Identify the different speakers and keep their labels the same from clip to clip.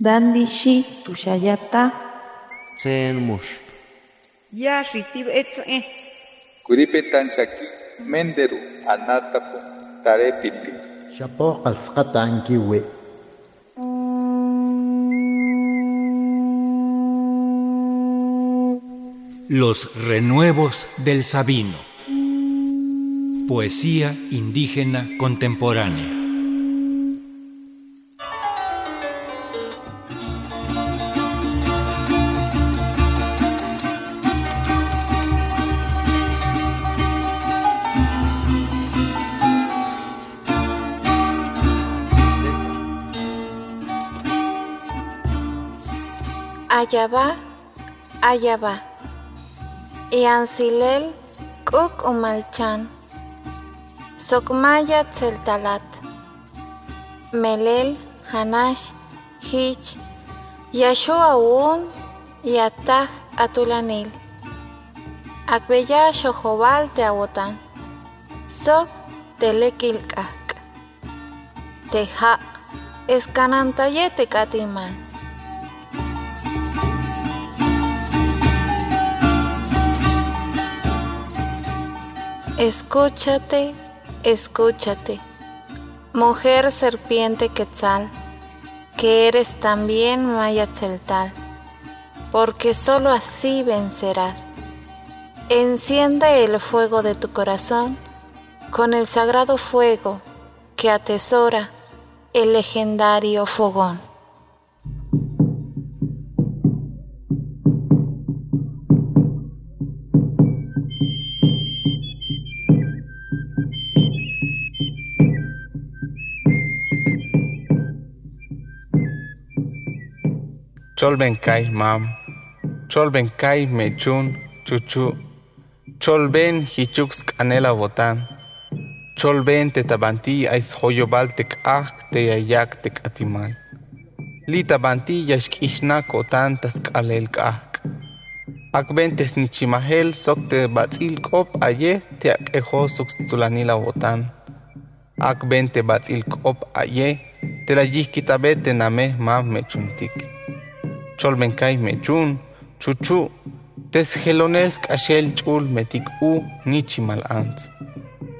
Speaker 1: Dandishi tushayata.
Speaker 2: Tsen mush.
Speaker 3: Ya shitib etze.
Speaker 4: Kuripetan shaki menderu anatapu tarepiti.
Speaker 5: Shapo qalsqata ankiwi.
Speaker 6: Los renuevos del Sabino. Poesía indígena contemporánea.
Speaker 7: Allá va, allá va. Iansilel kuk umalchan. Sokmaya tseltalat. Melel, hanash, hich. Yasho aún, yataj atulanil. Akbeya shohobal te awotan. Sok telekilkak. Teja, escanantayete katiman. Escúchate, escúchate, mujer serpiente quetzal, que eres también Mayatzeltal, porque sólo así vencerás. Enciende el fuego de tu corazón con el sagrado fuego que atesora el legendario fogón.
Speaker 8: Cholben kai mam, cholben kai mechun chuchu, cholben hichux canela botan, cholben tetabanti ais hoyobal tek ah te ayak tek atimal. Litabanti yashkishna kotan tas kalel kahk. Akben tesnichimahel sok te batzil kop aye te akejo suxtulanila botan. Akben te batzil kop aye te la yihkitabete nameh mam mechuntik. Cholbenkai mechun, chuchu, tesgelones ashel chul metik u nichimal ants.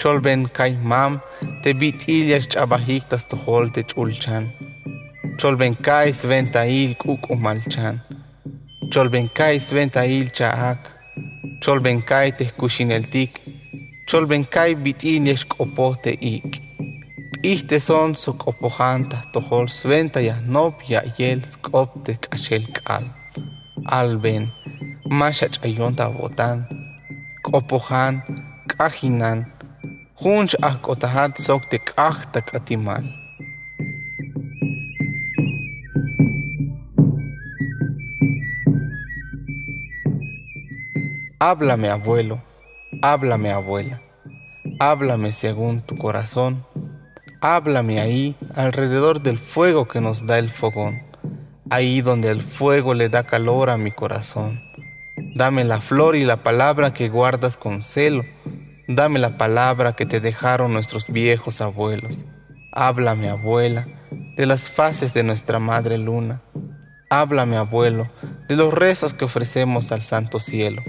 Speaker 8: Cholben kai mam te bit ilias chabahik tas tohol te chulchan. Cholben kai sventa il kuk umalchan. Cholben kai sventa il chaak. Cholben kai te kushineltik. Cholben kai bit ilias kopote ik. Iste son su kopojanta tohol sventa ya nop ya yel skop de kashel kal. Alben, masha chayonta botan, kopojan, kajinan, junch ah kotahat sok de kahta katimal. Háblame, abuelo, háblame, abuela, háblame según tu corazón Háblame ahí, alrededor del fuego que nos da el fogón, ahí donde el fuego le da calor a mi corazón. Dame la flor y la palabra que guardas con celo. Dame la palabra que te dejaron nuestros viejos abuelos. Háblame, abuela, de las fases de nuestra madre luna. Háblame, abuelo, de los rezos que ofrecemos al santo cielo.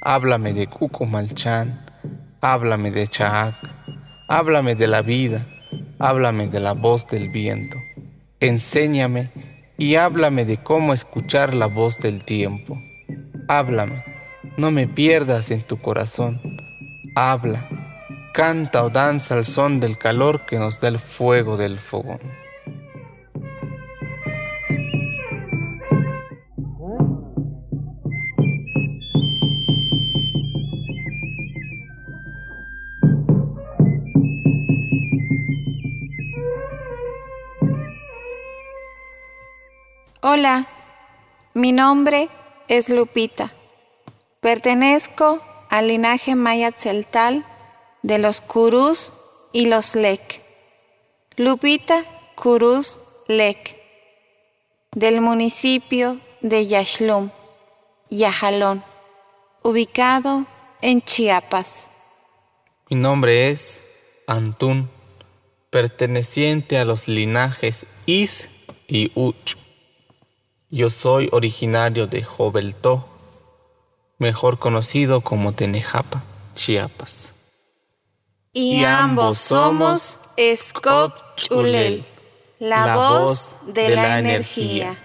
Speaker 8: Háblame de Cucumalchan. Háblame de Chaak. Háblame de la vida háblame de la voz del viento, enséñame y háblame de cómo escuchar la voz del tiempo. Háblame, no me pierdas en tu corazón. Habla, canta o danza al son del calor que nos da el fuego del fogón.
Speaker 7: Hola, mi nombre es Lupita. Pertenezco al linaje maya celtal de los Curús y los Lek. Lupita Curús Lek, del municipio de Yaxlum, Yajalón, ubicado en Chiapas.
Speaker 8: Mi nombre es Antún, perteneciente a los linajes Is y Uch Yo soy originario de Joveltó, mejor conocido como Tenejapa, Chiapas.
Speaker 7: Y, ambos somos Escop Chulel, la, voz de, la, energía.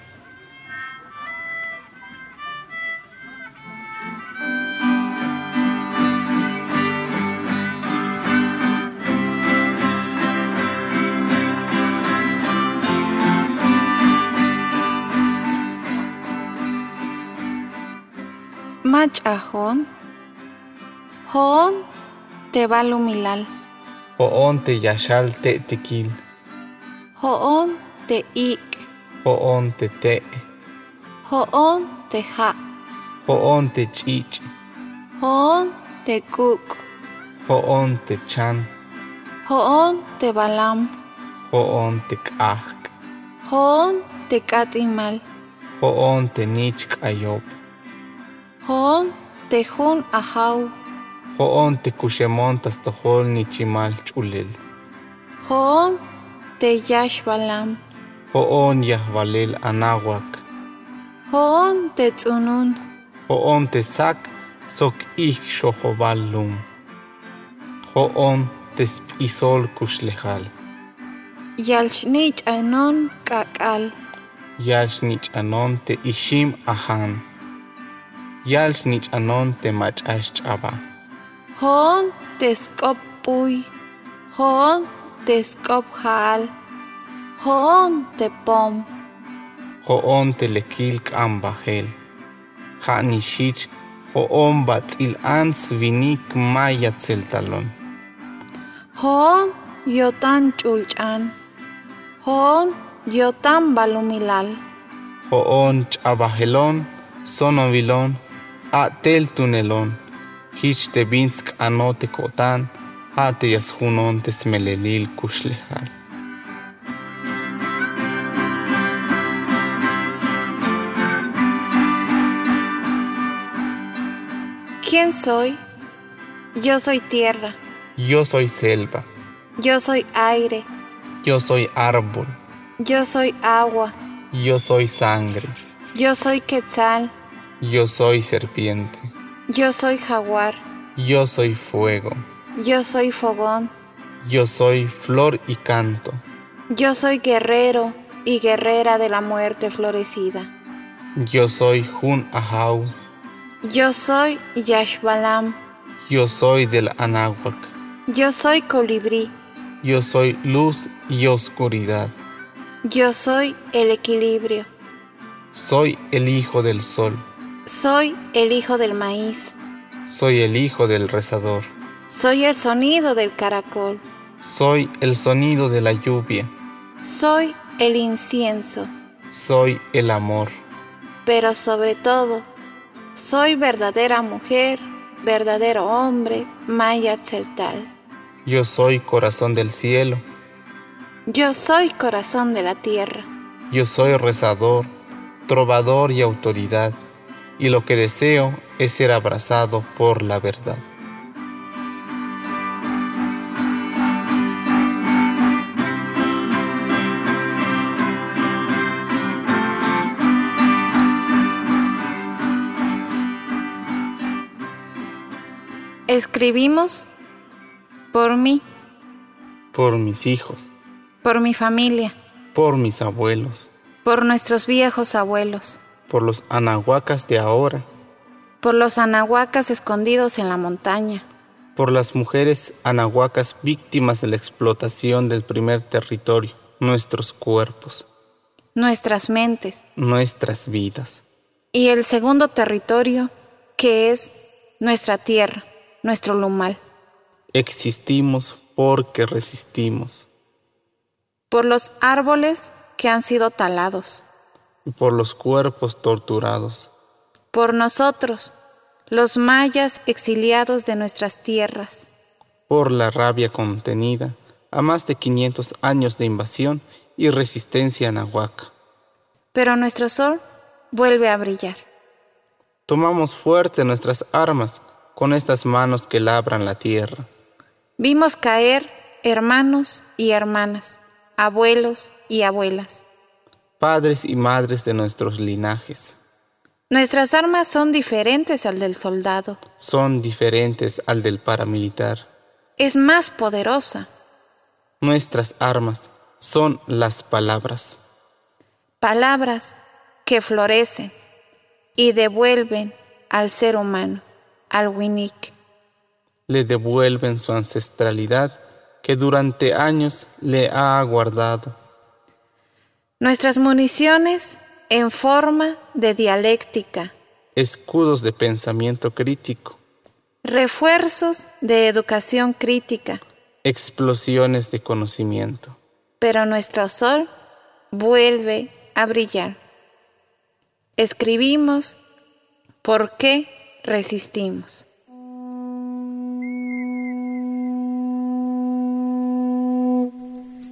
Speaker 7: Mach'ajón, Joón te balumilal,
Speaker 8: Joón te yashal te tequil,
Speaker 7: Joón te ik,
Speaker 8: Joón te te,
Speaker 7: Joón te ja,
Speaker 8: Joón te chich,
Speaker 7: Joón te kuk,
Speaker 8: Joón te chan,
Speaker 7: Joón te balam,
Speaker 8: Joón te k'ajk,
Speaker 7: Joón te katimal,
Speaker 8: Joón te nichk ayop,
Speaker 7: Joón te jun ajau,
Speaker 8: Joón te kushemon tastojol nichimal chulel,
Speaker 7: Joón te yash balam,
Speaker 8: Joón yahvalel anahuac,
Speaker 7: Joón te tsunun,
Speaker 8: Joón te sak sok ik shojoval lum, Joón te spisol kushlejal,
Speaker 7: yalshnich anon kakal,
Speaker 8: Yash nich anon te ishim ahan, Yash nich anon te machash chaba,
Speaker 7: Joón te skop puy, Joón te skop jal, Joón te pom,
Speaker 8: Joón te lekil kambahel, Ha nishich, Joón batzil ans vinik maya tzeltalon,
Speaker 7: Joón yotan chulchan, Joón yotan balumilal,
Speaker 8: Joón chabajelon, sonovilon, atel tunelon, Hich te vinsk anote kotan, ha te yasjunon te smelelil kushlejal.
Speaker 7: ¿Quién soy? Yo soy tierra,
Speaker 8: Yo soy selva,
Speaker 7: yo soy aire,
Speaker 8: yo soy árbol,
Speaker 7: yo soy agua,
Speaker 8: yo soy sangre,
Speaker 7: yo soy quetzal,
Speaker 8: yo soy serpiente,
Speaker 7: yo soy jaguar,
Speaker 8: yo soy fuego,
Speaker 7: yo soy fogón,
Speaker 8: yo soy flor y canto,
Speaker 7: yo soy guerrero y guerrera de la muerte florecida.
Speaker 8: yo soy Jun Ahau,
Speaker 7: Yo soy Yashbalam,
Speaker 8: yo soy del Anáhuac,
Speaker 7: yo soy colibrí,
Speaker 8: yo soy luz y oscuridad,
Speaker 7: yo soy el equilibrio,
Speaker 8: soy el hijo del sol,
Speaker 7: soy el hijo del maíz,
Speaker 8: soy el hijo del rezador,
Speaker 7: soy el sonido del caracol,
Speaker 8: soy el sonido de la lluvia,
Speaker 7: soy el incienso,
Speaker 8: soy el amor,
Speaker 7: pero sobre todo, soy verdadera mujer, verdadero hombre, Maya Tzeltal.
Speaker 8: yo soy corazón del cielo,
Speaker 7: Yo soy corazón de la tierra.
Speaker 8: yo soy rezador, trovador y autoridad, y lo que deseo es ser abrazado por la verdad.
Speaker 7: Escribimos por mí,
Speaker 8: Por mis hijos,
Speaker 7: por mi familia,
Speaker 8: por mis abuelos,
Speaker 7: por nuestros viejos abuelos,
Speaker 8: por los anahuacas de ahora,
Speaker 7: por los anahuacas escondidos en la montaña,
Speaker 8: por las mujeres anahuacas víctimas de la explotación del primer territorio, nuestros cuerpos,
Speaker 7: nuestras mentes
Speaker 8: nuestras vidas.
Speaker 7: y el segundo territorio que es nuestra tierra, nuestro lumal,
Speaker 8: Existimos porque resistimos,
Speaker 7: por los árboles que han sido talados,
Speaker 8: por los cuerpos torturados,
Speaker 7: por nosotros, los mayas exiliados de nuestras tierras,
Speaker 8: por la rabia contenida a más de 500 años de invasión y resistencia anahuaca.
Speaker 7: pero nuestro sol vuelve a brillar.
Speaker 8: Tomamos fuerte nuestras armas con estas manos que labran la tierra.
Speaker 7: Vimos caer hermanos y hermanas, abuelos y abuelas.
Speaker 8: Padres y madres de nuestros linajes.
Speaker 7: Nuestras armas son diferentes al del soldado.
Speaker 8: Son diferentes al del paramilitar.
Speaker 7: Es más poderosa.
Speaker 8: Nuestras armas son las palabras.
Speaker 7: Palabras que florecen y devuelven al ser humano, al Winnick.
Speaker 8: Le devuelven su ancestralidad que durante años le ha guardado.
Speaker 7: Nuestras municiones en forma de dialéctica.
Speaker 8: Escudos de pensamiento crítico.
Speaker 7: Refuerzos de educación crítica.
Speaker 8: Explosiones de conocimiento.
Speaker 7: Pero nuestro sol vuelve a brillar. Escribimos por qué resistimos.